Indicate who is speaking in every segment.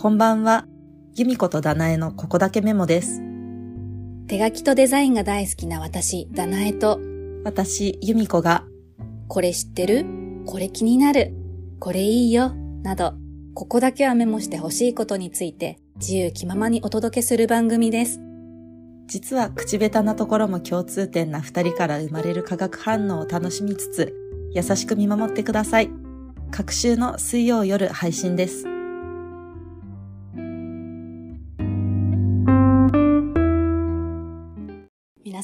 Speaker 1: こんばんは。由美子とダナエのここだけメモです。
Speaker 2: 手書きとデザインが大好きな私、ダナエと、
Speaker 1: 私、由美子が、
Speaker 2: これ知ってる？これ気になる？これいいよ？など、ここだけはメモしてほしいことについて、自由気ままにお届けする番組です。
Speaker 1: 実は口下手なところも共通点な二人から生まれる化学反応を楽しみつつ、優しく見守ってください。各週の水曜夜配信です。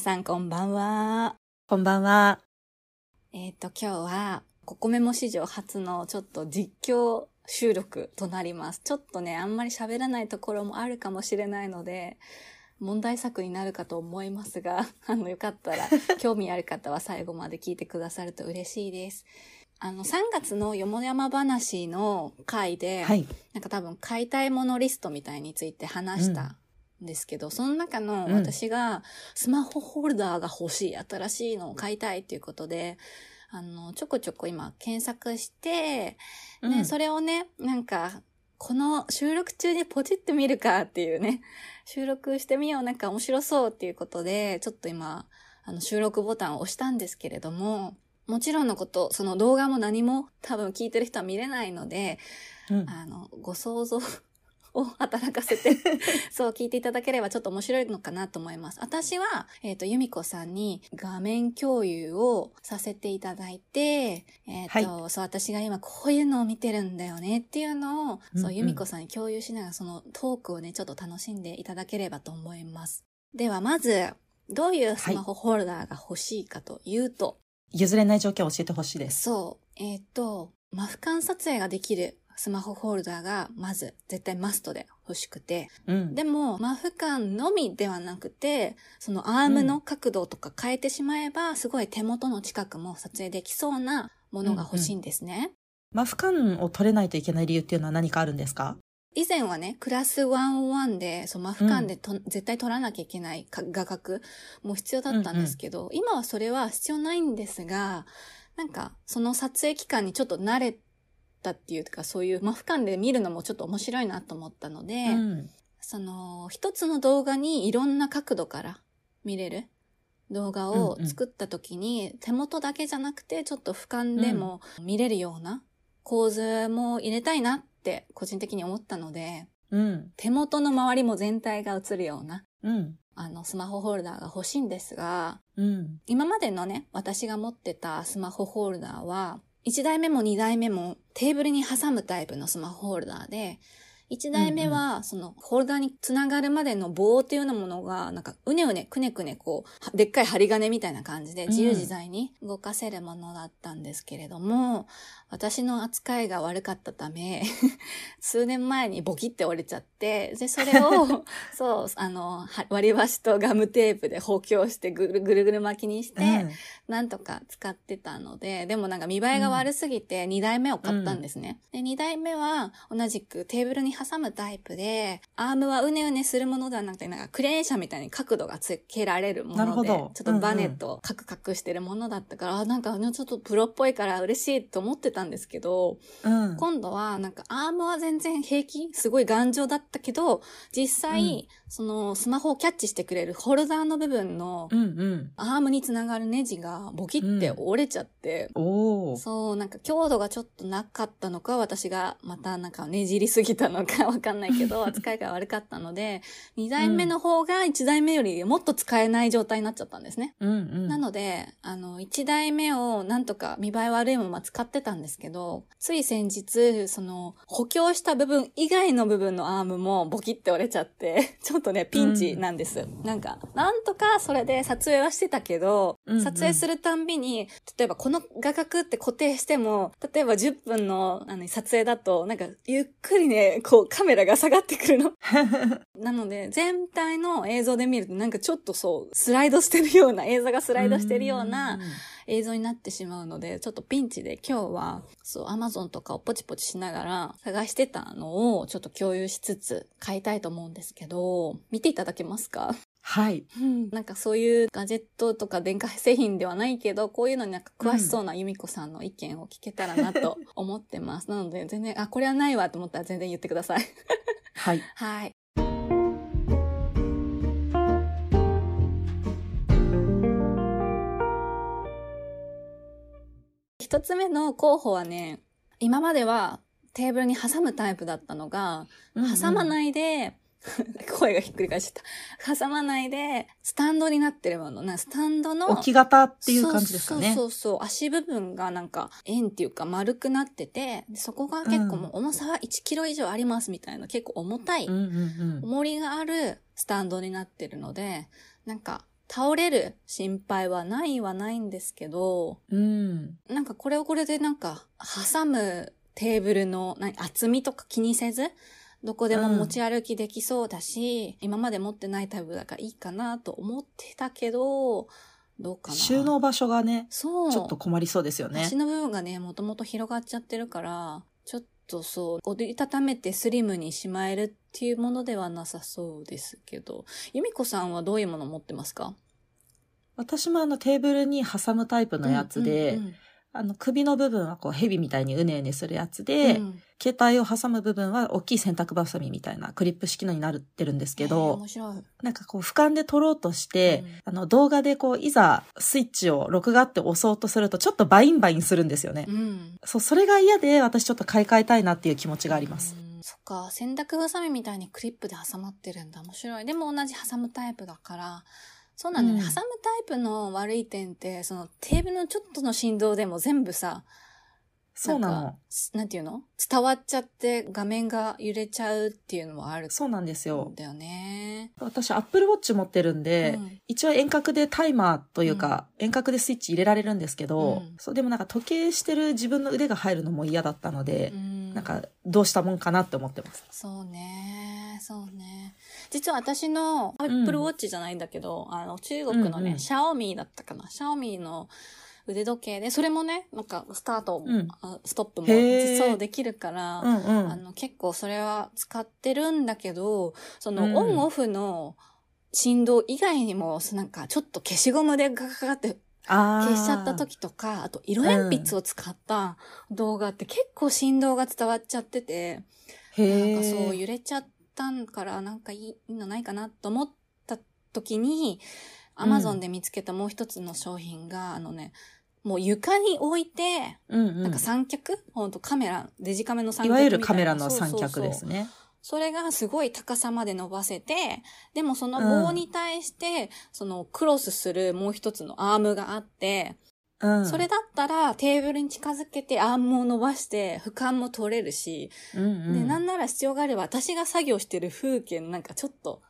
Speaker 2: さんこんばんは。
Speaker 1: こんばんは。
Speaker 2: えっ、と、今日は、ココメモ史上初のちょっと実況収録となります。ちょっとね、あんまり喋らないところもあるかもしれないので、問題作になるかと思いますが、あの、よかったら、興味ある方は最後まで聞いてくださると嬉しいです。あの、3月のよもやま話の回で、
Speaker 1: はい。
Speaker 2: なんか多分買いたいものリストみたいについて話したんですけど、その中の
Speaker 1: うん。
Speaker 2: 私がスマホホルダーが欲しい、新しいのを買いたいっていうことで、あの、ちょこちょこ今検索して、ね、
Speaker 1: うん。
Speaker 2: それをね、なんか、この収録中にポチってみるかっていうね、収録してみよう、なんか面白そうっていうことで、ちょっと今、あの、収録ボタンを押したんですけれども、もちろんのこと、その動画も何も多分聞いてる人は見れないので、
Speaker 1: うん。
Speaker 2: あの、ご想像を 働かせて、そう聞いていただければちょっと面白いのかなと思います。私は、えっ、と、由美子さんに画面共有をさせていただいて、えっ、と、そう、私が今こういうのを見てるんだよねっていうのを、そう、
Speaker 1: うんうん
Speaker 2: 由美子さんに共有しながらそのトークをね、ちょっと楽しんでいただければと思います。では、まず、どういうスマホホルダーが欲しいかというと、
Speaker 1: 譲れない条件を教えてほしいです。
Speaker 2: そう。えっ、と、マフカン撮影ができるスマホホルダーが、まず、絶対マストで欲しくて。
Speaker 1: うん。
Speaker 2: でも、マフカンのみではなくて、そのアームの角度とか変えてしまえば、すごい手元の近くも撮影できそうなものが欲しいんですね。
Speaker 1: マフカンを取れないといけない理由っていうのは何かあるんですか？
Speaker 2: 以前はね、クラス101で、そう、マフカンでと、絶対取らなきゃいけないか画角も必要だったんですけど、今はそれは必要ないんですが、なんか、その撮影期間にちょっと慣れたっていうか、そういうマフカンで見るのもちょっと面白いなと思ったので、
Speaker 1: うん。
Speaker 2: その、一つの動画にいろんな角度から見れる動画を作った時に、手元だけじゃなくて、ちょっと俯瞰でも見れるような構図も入れたいなって個人的に思ったので、
Speaker 1: うん。
Speaker 2: 手元の周りも全体が映るような、
Speaker 1: うん。
Speaker 2: あの、スマホホルダーが欲しいんですが、
Speaker 1: うん。
Speaker 2: 今までのね、私が持ってたスマホホルダーは、1台目も2台目もテーブルに挟むタイプのスマホホルダーで、1台目は、その、ホルダーにつながるまでの棒っていうようなものが、なんか、うねうね、くねくね、こう、はでっかい針金みたいな感じで、自由自在に動かせるものだったんですけれども、私の扱いが悪かったため、数年前にボキって折れちゃって、で、それを、そう、あの、は割り箸とガムテープで補強してぐるぐるぐる巻きにして、
Speaker 1: うん。
Speaker 2: なんとか使ってたので、でもなんか見栄えが悪すぎて2台目を買ったんですね。で、2台目は同じくテーブルに挟むタイプで、アームはうねうねするものではなくて、なんかクレーン車みたいに角度がつけられるもので、ちょっとバネとカクカクしてるものだったから、あなんかちょっとプロっぽいから嬉しいと思ってたんですけど、
Speaker 1: うん。
Speaker 2: 今度はなんかアームは全然平気すごい頑丈だったけど、実際、そのスマホをキャッチしてくれるホルダーの部分の
Speaker 1: うんうん。
Speaker 2: アームにつながるネジがボキって折れちゃって、
Speaker 1: おー。
Speaker 2: そう、なんか強度がちょっとなかったのか、私がまたなんかねじりすぎたのか わかんないけど、扱いが悪かったので、2台目の方が1台目よりもっと使えない状態になっちゃったんですね。
Speaker 1: うんうん。
Speaker 2: なので、あの、1台目をなんとか見栄え悪いまま使ってたんですけど、つい先日、その、補強した部分以外の部分のアームもボキって折れちゃって、ちょっとね、ピンチなんです。なんか、なんとかそれで撮影はしてたけど、
Speaker 1: うんうん
Speaker 2: 撮影するたんびに、例えばこの画角って固定しても、例えば10分のあの撮影だと、なんか、ゆっくりね、こうカメラが下がってくるの。なので、全体の映像で見るとなんかちょっとそう、スライドしてるような、映像がスライドしてるような映像になってしまうので、ちょっとピンチで今日は、そう、アマゾンとかをポチポチしながら探してたのをちょっと共有しつつ買いたいと思うんですけど、見ていただけますか？
Speaker 1: はい。
Speaker 2: うん、なんかそういうガジェットとか電化製品ではないけど、こういうのになんか詳しそうな由美子さんの意見を聞けたらなと思ってます。なので全然、あ、これはないわと思ったら全然言ってください。
Speaker 1: はい。
Speaker 2: はい。一つ目の候補はね、今まではテーブルに挟むタイプだったのが、挟ま
Speaker 1: い。
Speaker 2: ないで、声がひっくり返しちゃった。挟まないで、スタンドになってるもの。なスタンドの。
Speaker 1: 置き型っていう感じですかね。
Speaker 2: そうそうそう。足部分がなんか円っていうか丸くなってて、でそこが結構もう重さは1キロ以上ありますみたいな結構重たい。重りがあるスタンドになってるので、なんか倒れる心配はないはないんですけど、
Speaker 1: うん。
Speaker 2: なんかこれをこれでなんか挟むテーブルの何厚みとか気にせず、どこでも持ち歩きできそうだし、今まで持ってないタイプだからいいかなと思ってたけど、どうかな。
Speaker 1: 収納場所がね、
Speaker 2: そう。
Speaker 1: ちょっと困りそうですよね
Speaker 2: 足。の部分がね、もともと広がっちゃってるから、ちょっとそう、折りたためてスリムにしまえるっていうものではなさそうですけど、由美子さんはどういうもの持ってますか？
Speaker 1: 私もあのテーブルに挟むタイプのやつで、
Speaker 2: うんうん
Speaker 1: あの首の部分はこう蛇みたいにうねうねするやつ
Speaker 2: うん
Speaker 1: で、
Speaker 2: うん
Speaker 1: 携帯を挟む部分は大きい洗濯バサミみたいなクリップ式のになってるんですけ
Speaker 2: えー
Speaker 1: ど、
Speaker 2: 面白い。
Speaker 1: なんかこう俯瞰で撮ろうとして、
Speaker 2: うん
Speaker 1: あの動画でこういざスイッチを録画って押そうとするとちょっとバインバインするんですよね。
Speaker 2: うん。
Speaker 1: そう、それが嫌で私ちょっと買い替えたいなっていう気持ちがあります。
Speaker 2: うんそっか、洗濯バサミみたいにクリップで挟まってるんだ。面白い。でも同じ挟むタイプだから、そうなんだよね。
Speaker 1: うん
Speaker 2: 挟むタイプの悪い点って、そのテーブルのちょっとの振動でも全部さ、
Speaker 1: そうなの
Speaker 2: んか。なんていうの？伝わっちゃって画面が揺れちゃうっていうのもある
Speaker 1: そうなんですよ
Speaker 2: ん。だよね。
Speaker 1: 私、アップルウォッチ持ってるんで、
Speaker 2: うん
Speaker 1: 一応遠隔でタイマーというか、遠隔でスイッチ入れられるんですけど、
Speaker 2: うん
Speaker 1: そう、でもなんか時計してる自分の腕が入るのも嫌だったので、
Speaker 2: うん
Speaker 1: なんかどうしたもんかなって思ってます。
Speaker 2: そうね、そうね。実は私の Apple Watch じゃないんだけど、あの中国のね、
Speaker 1: うんうん
Speaker 2: シャオミだったかな。シャオミの腕時計で、それもね、なんかスタートも、
Speaker 1: うん
Speaker 2: あストップもそうできるから、
Speaker 1: うんうん。
Speaker 2: あの結構それは使ってるんだけど、その
Speaker 1: うん
Speaker 2: オンオフの振動以外にも、なんかちょっと消しゴムでガガガって消しちゃった時とか、あと色鉛筆を使った動画って結構振動が伝わっちゃってて、
Speaker 1: へ
Speaker 2: なんかそう
Speaker 1: え。
Speaker 2: 揺れちゃったんからなんかいいいいのないかなと思った時に、アマゾンで見つけたもう一つの商品が、あのね、もう床に置いて、
Speaker 1: うんうん
Speaker 2: なんか三脚、ほんとカメラ、デジカメの三脚
Speaker 1: いわゆるカメラの三
Speaker 2: そうそうそう
Speaker 1: 脚ですね。
Speaker 2: それがすごい高さまで伸ばせて、でもその棒に対して、そのクロスするもう一つのアームがあって、
Speaker 1: うん。
Speaker 2: それだったらテーブルに近づけてアームを伸ばして俯瞰も取れるし、
Speaker 1: うんうん、
Speaker 2: で、なんなら必要があれば私が作業してる風景のなんかちょっと、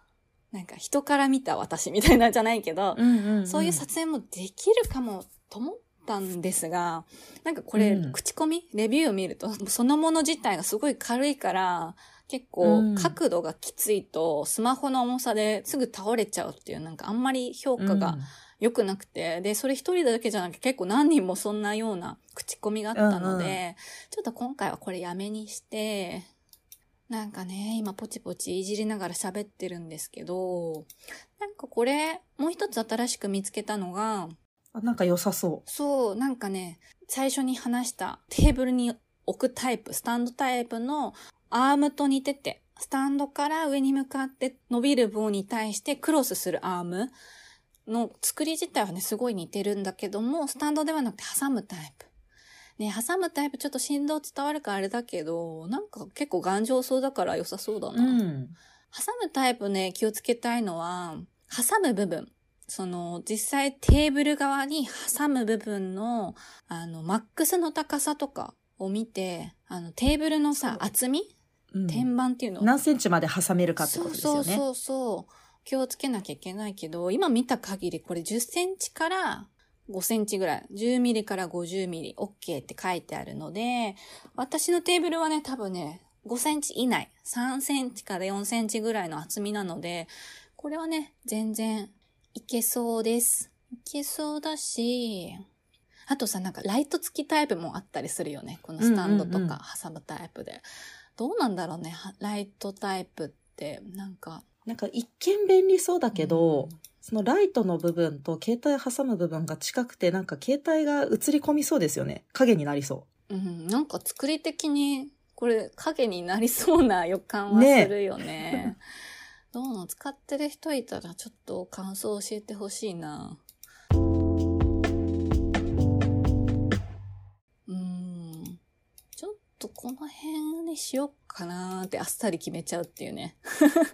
Speaker 2: なんか人から見た私みたいなんじゃないけど、
Speaker 1: うんうんうん、
Speaker 2: そういう撮影もできるかもと思ったんですが、なんかこれ、
Speaker 1: うん。
Speaker 2: 口コミレビューを見ると、そのもの自体がすごい軽いから、結構
Speaker 1: うん。
Speaker 2: 角度がきついと、スマホの重さですぐ倒れちゃうっていう、なんかあんまり評価が良くなくて、で、それ一人だけじゃなくて結構何人もそんなような口コミがあったので、
Speaker 1: うんう
Speaker 2: ちょっと今回はこれやめにして、なんかね、今ポチポチいじりながら喋ってるんですけど、なんかこれ、もう一つ新しく見つけたのが、
Speaker 1: あなんか良さそ
Speaker 2: そう、なんかね、最初に話したテーブルに置くタイプ、スタンドタイプのアームと似てて、スタンドから上に向かって伸びる棒に対してクロスするアームの作り自体はね、すごい似てるんだけども、スタンドではなくて挟むタイプ。ね、挟むタイプちょっと振動伝わるからあれだけど、なんか結構頑丈そうだから良さそうだ
Speaker 1: う。
Speaker 2: な。
Speaker 1: うん。
Speaker 2: 挟むタイプね、気をつけたいのは、挟む部分。その、実際テーブル側に挟む部分の、あの、マックスの高さとかを見て、あの、テーブルのさ、厚み
Speaker 1: うん
Speaker 2: 天板っていうの
Speaker 1: 何センチまで挟めるかってことですよね。
Speaker 2: そうそうそうそう。気をつけなきゃいけないけど、今見た限りこれ10センチから5センチぐらい、10ミリから50ミリ OK って書いてあるので、私のテーブルはね、多分ね、5センチ以内、3センチから4センチぐらいの厚みなので、これはね、全然いけそうです。いけそうだし、あとさ、なんかライト付きタイプもあったりするよね。このスタンドとか挟むタイプで。どうなんだろうね、はライトタイプって、なんか。
Speaker 1: なんか一見便利そうだけど、
Speaker 2: うん
Speaker 1: そのライトの部分と携帯挟む部分が近くて、なんか携帯が映り込みそうですよね。影になりそ
Speaker 2: うん、なんか作り的にこれ影になりそうな予感はするよね。どうの使ってる人いたらちょっと感想教えてほしいな。とこの辺にしよっかなーってあっさり決めちゃうっていうね。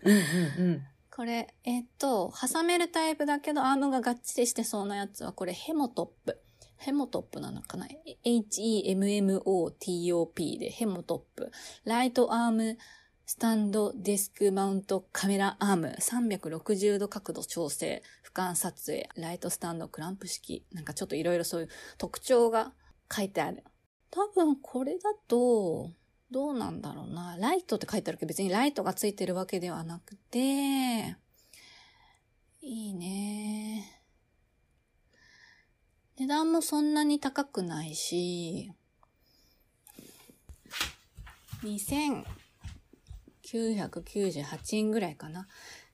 Speaker 1: うんうんうん。
Speaker 2: これ、えっ、と、挟めるタイプだけどアームががっちりしてそうなやつは、これヘモトップ。ヘモトップなのかな ?H-E-M-M-O-T-O-P でヘモトップ。ライトアームスタンドデスクマウントカメラアーム。360度角度調整。俯瞰撮影。ライトスタンドクランプ式。なんかちょっといろいろそういう特徴が書いてある。多分これだと、どうなんだろうな。ライトって書いてあるけど別にライトがついてるわけではなくて、いいね。値段もそんなに高くないし、2998円ぐらいかな。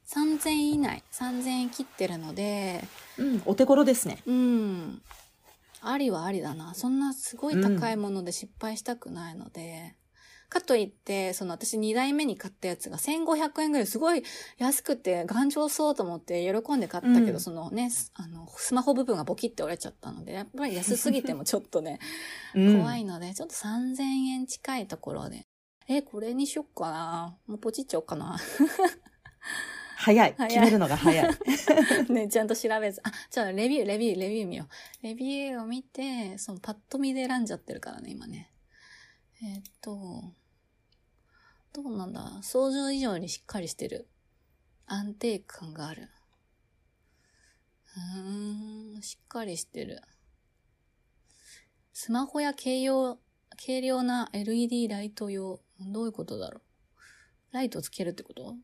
Speaker 2: 3000円以内、3000円切ってるので、
Speaker 1: うん、お手頃ですね。
Speaker 2: うん。ありはありだな。そんなすごい高いもので失敗したくないので。かといって、その私2台目に買ったやつが1500円ぐらいすごい安くて頑丈そうと思って喜んで買ったけど、
Speaker 1: うん
Speaker 2: そのね、すあの、スマホ部分がボキって折れちゃったので、やっぱり安すぎてもちょっとね、
Speaker 1: うん、
Speaker 2: 怖いので、ちょっと3000円近いところで。え、これにしよっかな。もうポチっちゃおうかな。
Speaker 1: 早い。決めるのが早い。
Speaker 2: ね、ちゃんと調べず。あ、じゃあレビュー、レビュー、レビュー見よう。レビューを見て、そのパッと見で選んじゃってるからね、今ね。えーっと、どうなんだ想像以上にしっかりしてる。安定感がある。うーん、しっかりしてる。スマホや軽用、軽量な LED ライト用。どういうことだろうライトつけるってこと？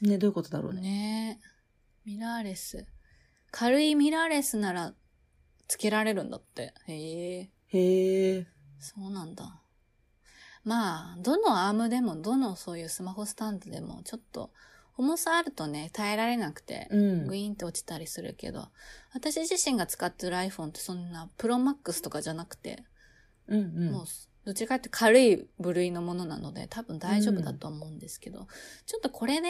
Speaker 1: ね、どういうことだろうね。
Speaker 2: ねえ。ミラーレス。軽いミラーレスなら、つけられるんだって。へえ。
Speaker 1: へえ。
Speaker 2: そうなんだ。まあ、どのアームでも、どのそういうスマホスタンドでも、ちょっと、重さあるとね、耐えられなくて、
Speaker 1: うん
Speaker 2: グイーンって落ちたりするけど、私自身が使ってる iPhone ってそんな、プロマックスとかじゃなくて、
Speaker 1: うんうん。
Speaker 2: もう、どっちかって軽い部類のものなので、多分大丈夫だと思うんですけど、ちょっとこれで、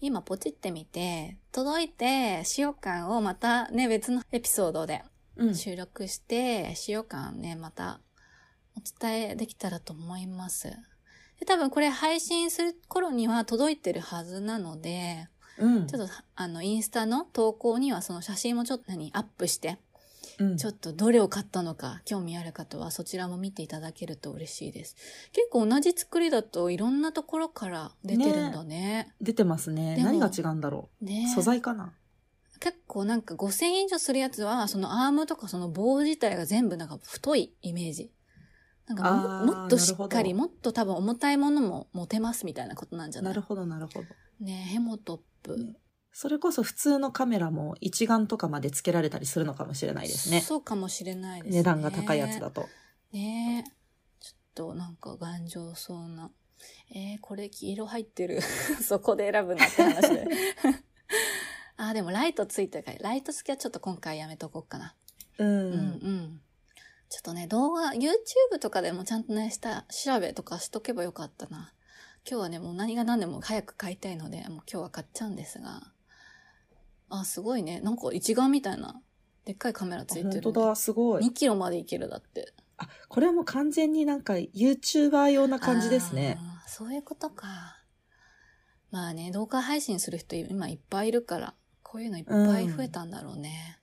Speaker 2: 今ポチってみて、届いて、使用感をまたね、別のエピソードで
Speaker 1: うん。
Speaker 2: 収録して、使用感ね、またお伝えできたらと思います。で、多分これ配信する頃には届いてるはずなので、
Speaker 1: うん。
Speaker 2: ちょっとあの、インスタの投稿にはその写真もちょっと何、アップして、
Speaker 1: うん
Speaker 2: ちょっとどれを買ったのか興味ある方はそちらも見ていただけると嬉しいです。結構同じ作りだといろんなところから出てるんだね。
Speaker 1: 出てますね。何が違うんだろ
Speaker 2: ね
Speaker 1: う。素材かな。
Speaker 2: 結構なんか5000円以上するやつはそのアームとかその棒自体が全部なんか太いイメージ。なんかももっとしっかり、もっと多分重たいものも持てますみたいなことなんじゃな
Speaker 1: ないるほど、なるほど。
Speaker 2: ねヘモトップ。
Speaker 1: ねそれこそ普通のカメラも一眼とかまで付けられたりするのかもしれないですね。
Speaker 2: そうかもしれないですね。
Speaker 1: 値段が高いやつだと。
Speaker 2: ねえ。ちょっとなんか頑丈そうな。えー、これ黄色入ってる。そこで選ぶなって話で。あー、でもライトついてるから、ライト付きはちょっと今回やめとこうかな。
Speaker 1: うん。
Speaker 2: うんうん。ちょっとね、動画、YouTube とかでもちゃんとね、した、調べとかしとけばよかったな。今日はね、もう何が何でも早く買いたいので、もう今日は買っちゃうんですが。あ、すごいね。なんか一眼みたいな、でっかいカメラついてる。
Speaker 1: 本当だ、すごい。
Speaker 2: 2キロまでいけるだって。
Speaker 1: あ、これはもう完全になんか YouTuber 用な感じですね。
Speaker 2: そういうことか。まあね、動画配信する人今いっぱいいるから、こういうのいっぱい増えたんだろうね。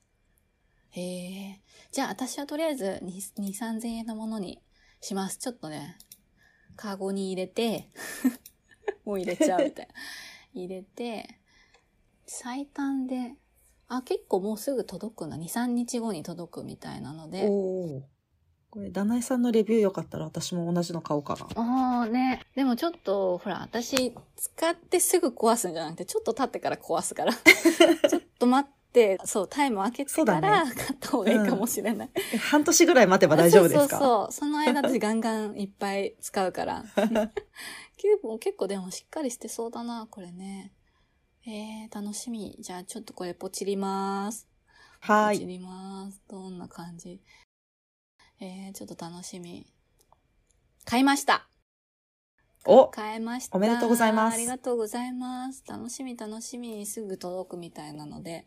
Speaker 2: へえ。じゃあ私はとりあえず2、2 3000円のものにします。ちょっとね、カゴに入れて、もう入れちゃうみたいな。入れて、最短で、あ、結構もうすぐ届くな。2、3日後に届くみたいなので。
Speaker 1: おお。これ、ダナエさんのレビューよかったら私も同じの買おうかな。
Speaker 2: ああね。でもちょっと、ほら、私、使ってすぐ壊すんじゃなくて、ちょっと経ってから壊すから。ちょっと待って、そう、タイム開けてから
Speaker 1: ね
Speaker 2: 買った方がいいかもしれない。
Speaker 1: え半年ぐらい待てば大丈夫ですか？
Speaker 2: そうそうそう。その間私ガンガンいっぱい使うから。キューブも結構でもしっかりしてそうだな、これね。えー、楽しみ。じゃあちょっとこれポチります。ポチ
Speaker 1: はーい。
Speaker 2: ります。どんな感じ？えー、ちょっと楽しみ。買いました。
Speaker 1: お
Speaker 2: 買えました。
Speaker 1: おめでとうございます
Speaker 2: ありがとうございます。楽しみ楽しみ。すぐ届くみたいなので、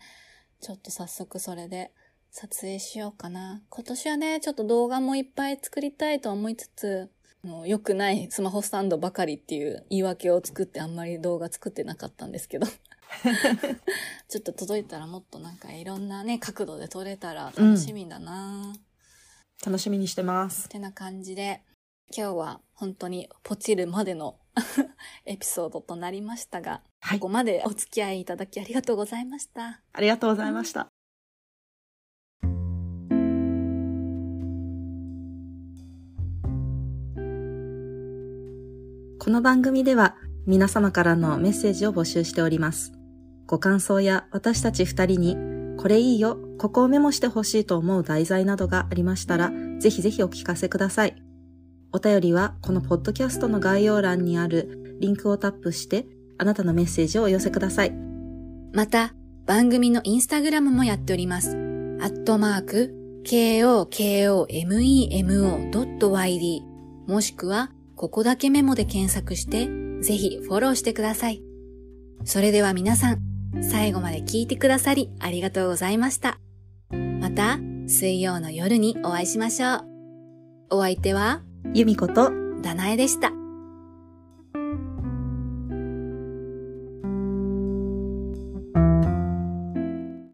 Speaker 2: ちょっと早速それで撮影しようかな。今年はね、ちょっと動画もいっぱい作りたいと思いつつ、もう良くないスマホスタンドばかりっていう言い訳を作ってあんまり動画作ってなかったんですけど。ちょっと届いたらもっとなんかいろんなね、角度で撮れたら楽しみだな、
Speaker 1: 楽しみにしてます。
Speaker 2: てな感じで、今日は本当にポチるまでの エピソードとなりましたが、
Speaker 1: はい
Speaker 2: ここまでお付き合いいただきありがとうございました。
Speaker 1: ありがとうございました。この番組では皆様からのメッセージを募集しております。ご感想や私たち二人にこれいいよ、ここをメモしてほしいと思う題材などがありましたら、ぜひぜひお聞かせください。お便りはこのポッドキャストの概要欄にあるリンクをタップしてあなたのメッセージをお寄せください。
Speaker 2: また、番組のインスタグラムもやっております。アットマーク、kokomemo.yd もしくは、ここだけメモで検索して、ぜひフォローしてください。それでは皆さん、最後まで聞いてくださりありがとうございました。また、水曜の夜にお会いしましょう。お相手は、
Speaker 1: 由美子と
Speaker 2: ダナエでした。